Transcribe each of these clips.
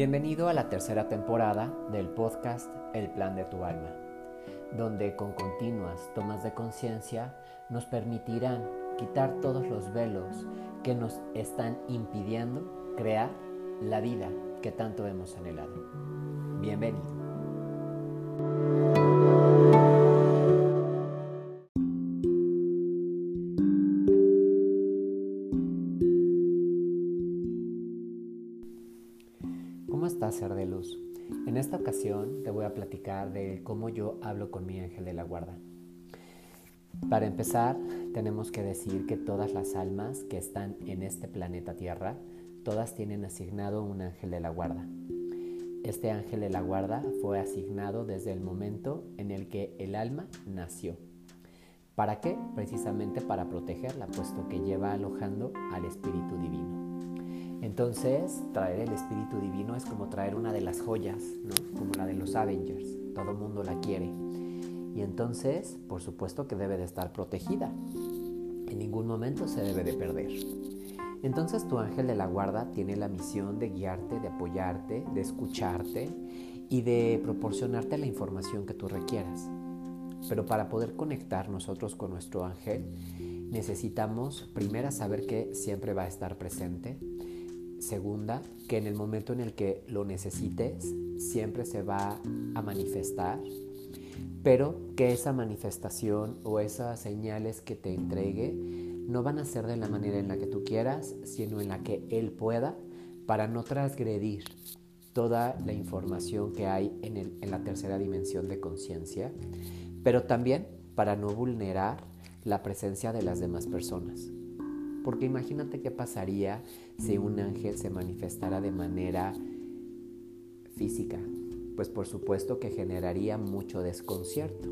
Bienvenido a la tercera temporada del podcast El Plan de tu Alma, donde con continuas tomas de conciencia nos permitirán quitar todos los velos que nos están impidiendo crear la vida que tanto hemos anhelado. Bienvenido. En esta ocasión te voy a platicar de cómo yo hablo con mi ángel de la guarda. Para empezar, tenemos que decir que todas las almas que están en este planeta Tierra, todas tienen asignado un ángel de la guarda. Este ángel de la guarda fue asignado desde el momento en el que el alma nació. ¿Para qué? Precisamente para protegerla, puesto que lleva alojando al Espíritu Divino. Entonces, traer el Espíritu Divino es como traer una de las joyas, ¿no? como la de los Avengers. Todo mundo la quiere. Y entonces, por supuesto que debe de estar protegida. En ningún momento se debe de perder. Entonces tu ángel de la guarda tiene la misión de guiarte, de apoyarte, de escucharte y de proporcionarte la información que tú requieras. Pero para poder conectar nosotros con nuestro ángel, necesitamos primero saber que siempre va a estar presente, Segunda, que en el momento en el que lo necesites, siempre se va a manifestar, pero que esa manifestación o esas señales que te entregue no van a ser de la manera en la que tú quieras, sino en la que Él pueda, para no transgredir toda la información que hay en, en la tercera dimensión de conciencia, pero también para no vulnerar la presencia de las demás personas. Porque imagínate qué pasaría si un ángel se manifestara de manera física. Pues por supuesto que generaría mucho desconcierto.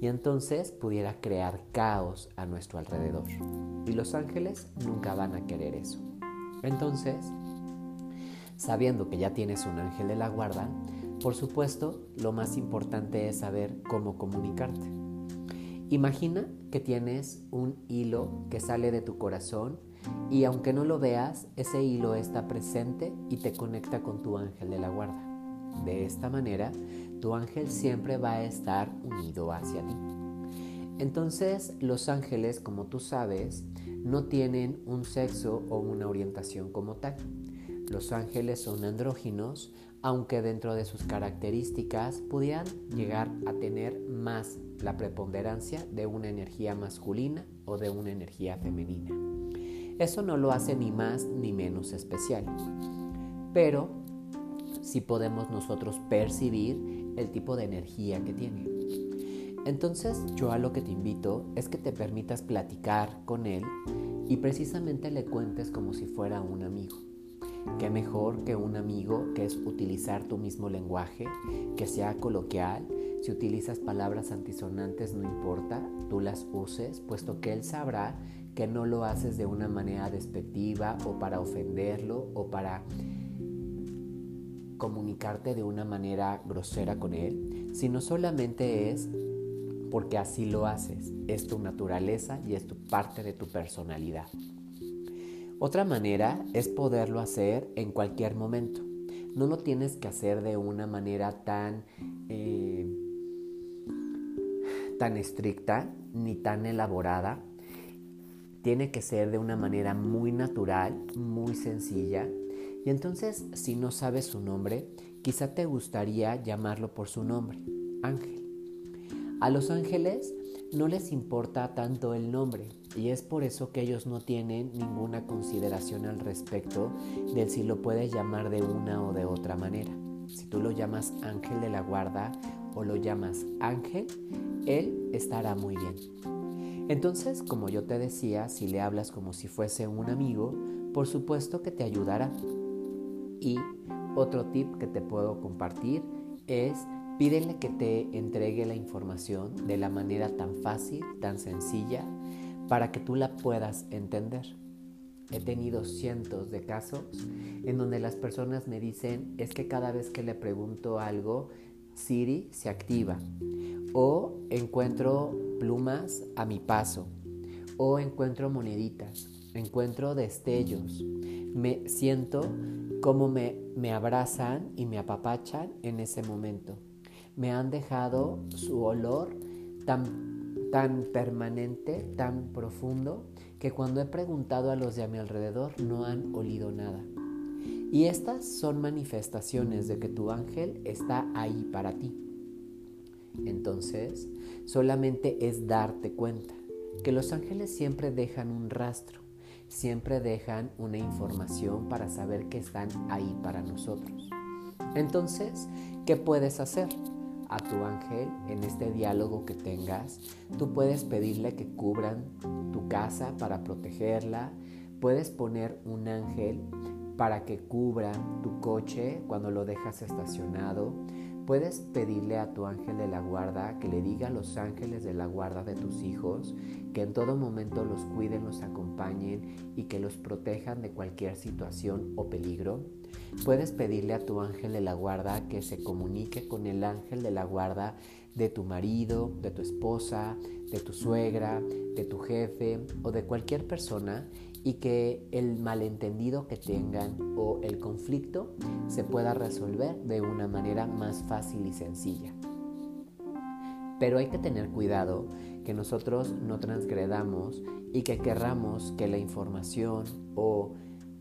Y entonces pudiera crear caos a nuestro alrededor. Y los ángeles nunca van a querer eso. Entonces, sabiendo que ya tienes un ángel de la guarda, por supuesto, lo más importante es saber cómo comunicarte. Imagina que tienes un hilo que sale de tu corazón y aunque no lo veas, ese hilo está presente y te conecta con tu ángel de la guarda. De esta manera, tu ángel siempre va a estar unido hacia ti. Entonces, los ángeles, como tú sabes, no tienen un sexo o una orientación como tal. Los ángeles son andróginos, aunque dentro de sus características pudieran llegar a tener más la preponderancia de una energía masculina o de una energía femenina. Eso no lo hace ni más ni menos especial, pero sí podemos nosotros percibir el tipo de energía que tiene. Entonces yo a lo que te invito es que te permitas platicar con él y precisamente le cuentes como si fuera un amigo. Qué mejor que un amigo que es utilizar tu mismo lenguaje, que sea coloquial. Si utilizas palabras antisonantes no importa, tú las uses, puesto que él sabrá que no lo haces de una manera despectiva o para ofenderlo o para comunicarte de una manera grosera con él, sino solamente es porque así lo haces, es tu naturaleza y es tu parte de tu personalidad. Otra manera es poderlo hacer en cualquier momento. No lo tienes que hacer de una manera tan, eh, tan estricta ni tan elaborada. Tiene que ser de una manera muy natural, muy sencilla. Y entonces, si no sabes su nombre, quizá te gustaría llamarlo por su nombre, Ángel. A los ángeles no les importa tanto el nombre y es por eso que ellos no tienen ninguna consideración al respecto de si lo puedes llamar de una o de otra manera. Si tú lo llamas ángel de la guarda o lo llamas ángel, él estará muy bien. Entonces, como yo te decía, si le hablas como si fuese un amigo, por supuesto que te ayudará. Y otro tip que te puedo compartir es Pídele que te entregue la información de la manera tan fácil, tan sencilla, para que tú la puedas entender. He tenido cientos de casos en donde las personas me dicen es que cada vez que le pregunto algo, Siri se activa. O encuentro plumas a mi paso. O encuentro moneditas. Encuentro destellos. Me siento como me me abrazan y me apapachan en ese momento. Me han dejado su olor tan, tan permanente, tan profundo, que cuando he preguntado a los de a mi alrededor no han olido nada. Y estas son manifestaciones de que tu ángel está ahí para ti. Entonces, solamente es darte cuenta que los ángeles siempre dejan un rastro, siempre dejan una información para saber que están ahí para nosotros. Entonces, ¿qué puedes hacer? A tu ángel en este diálogo que tengas, tú puedes pedirle que cubran tu casa para protegerla, puedes poner un ángel para que cubra tu coche cuando lo dejas estacionado. Puedes pedirle a tu ángel de la guarda que le diga a los ángeles de la guarda de tus hijos que en todo momento los cuiden, los acompañen y que los protejan de cualquier situación o peligro. Puedes pedirle a tu ángel de la guarda que se comunique con el ángel de la guarda de tu marido, de tu esposa, de tu suegra, de tu jefe o de cualquier persona y que el malentendido que tengan o el conflicto se pueda resolver de una manera más fácil y sencilla. Pero hay que tener cuidado que nosotros no transgredamos y que querramos que la información o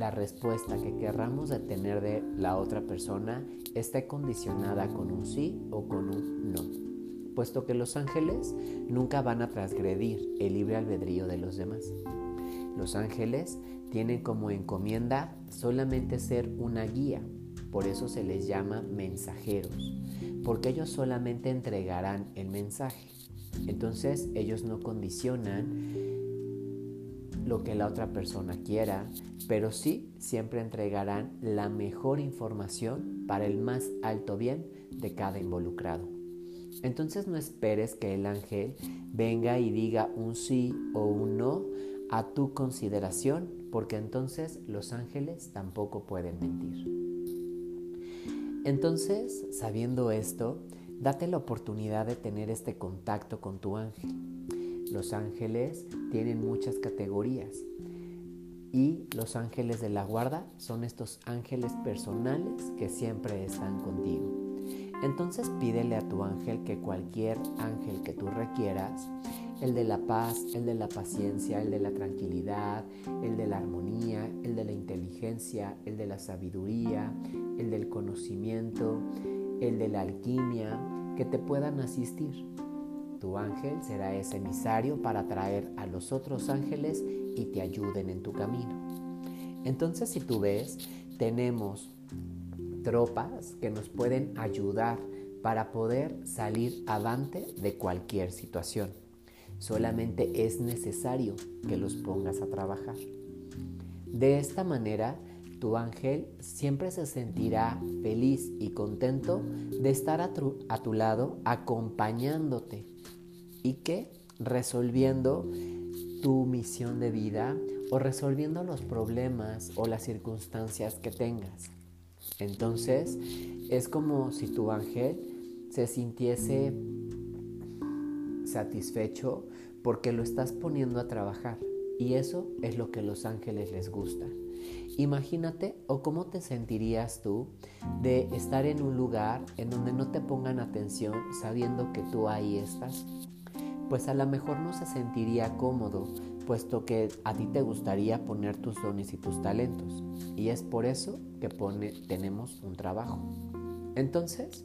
la respuesta que querramos de tener de la otra persona esté condicionada con un sí o con un no, puesto que los ángeles nunca van a transgredir el libre albedrío de los demás. Los ángeles tienen como encomienda solamente ser una guía, por eso se les llama mensajeros, porque ellos solamente entregarán el mensaje. Entonces ellos no condicionan lo que la otra persona quiera, pero sí siempre entregarán la mejor información para el más alto bien de cada involucrado. Entonces no esperes que el ángel venga y diga un sí o un no a tu consideración, porque entonces los ángeles tampoco pueden mentir. Entonces, sabiendo esto, date la oportunidad de tener este contacto con tu ángel. Los ángeles tienen muchas categorías y los ángeles de la guarda son estos ángeles personales que siempre están contigo. Entonces pídele a tu ángel que cualquier ángel que tú requieras el de la paz, el de la paciencia, el de la tranquilidad, el de la armonía, el de la inteligencia, el de la sabiduría, el del conocimiento, el de la alquimia, que te puedan asistir. Tu ángel será ese emisario para traer a los otros ángeles y te ayuden en tu camino. Entonces, si tú ves, tenemos tropas que nos pueden ayudar para poder salir adelante de cualquier situación. Solamente es necesario que los pongas a trabajar. De esta manera, tu ángel siempre se sentirá feliz y contento de estar a tu, lado acompañándote y que resolviendo tu misión de vida o resolviendo los problemas o las circunstancias que tengas. Entonces es como si tu ángel se sintiese satisfecho porque lo estás poniendo a trabajar y eso es lo que los ángeles les gusta. Imagínate o cómo te sentirías tú de estar en un lugar en donde no te pongan atención sabiendo que tú ahí estás. Pues a lo mejor no se sentiría cómodo, puesto que a ti te gustaría poner tus dones y tus talentos. Y es por eso que pone, tenemos un trabajo. Entonces,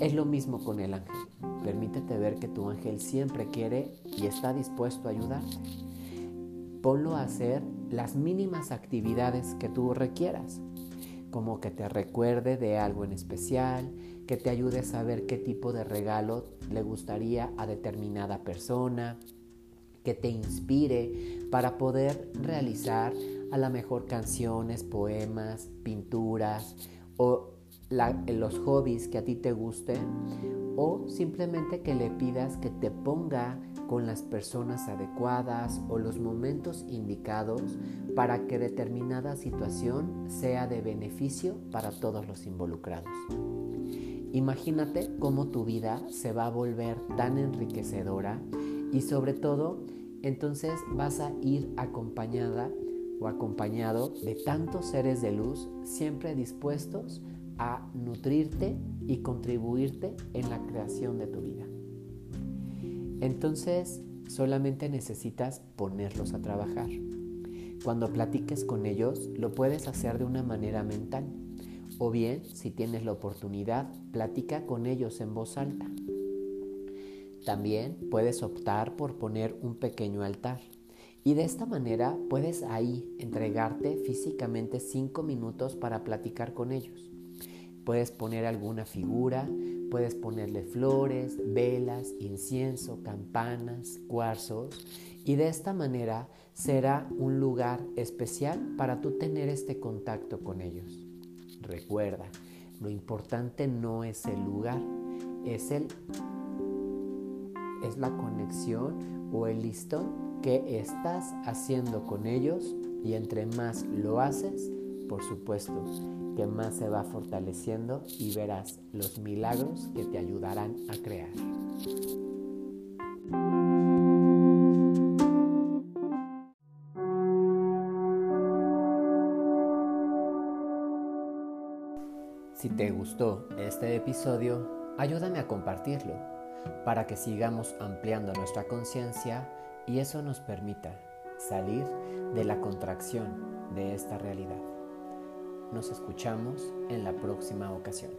es lo mismo con el ángel. Permítete ver que tu ángel siempre quiere y está dispuesto a ayudarte. Ponlo a hacer las mínimas actividades que tú requieras, como que te recuerde de algo en especial, que te ayude a saber qué tipo de regalo le gustaría a determinada persona, que te inspire para poder realizar a la mejor canciones, poemas, pinturas o los hobbies que a ti te gusten o simplemente que le pidas que te ponga con las personas adecuadas o los momentos indicados para que determinada situación sea de beneficio para todos los involucrados. Imagínate cómo tu vida se va a volver tan enriquecedora y sobre todo entonces vas a ir acompañada o acompañado de tantos seres de luz siempre dispuestos a nutrirte y contribuirte en la creación de tu vida. Entonces, solamente necesitas ponerlos a trabajar. Cuando platiques con ellos, lo puedes hacer de una manera mental. O bien, si tienes la oportunidad, platica con ellos en voz alta. También puedes optar por poner un pequeño altar. Y de esta manera puedes ahí entregarte físicamente cinco minutos para platicar con ellos. Puedes poner alguna figura, puedes ponerle flores, velas, incienso, campanas, cuarzos y de esta manera será un lugar especial para tú tener este contacto con ellos. Recuerda, lo importante no es el lugar, es el es la conexión o el listón que estás haciendo con ellos y entre más lo haces, por supuesto, que más se va fortaleciendo y verás los milagros que te ayudarán a crear. Si te gustó este episodio, ayúdame a compartirlo para que sigamos ampliando nuestra conciencia y eso nos permita salir de la contracción de esta realidad. Nos escuchamos en la próxima ocasión.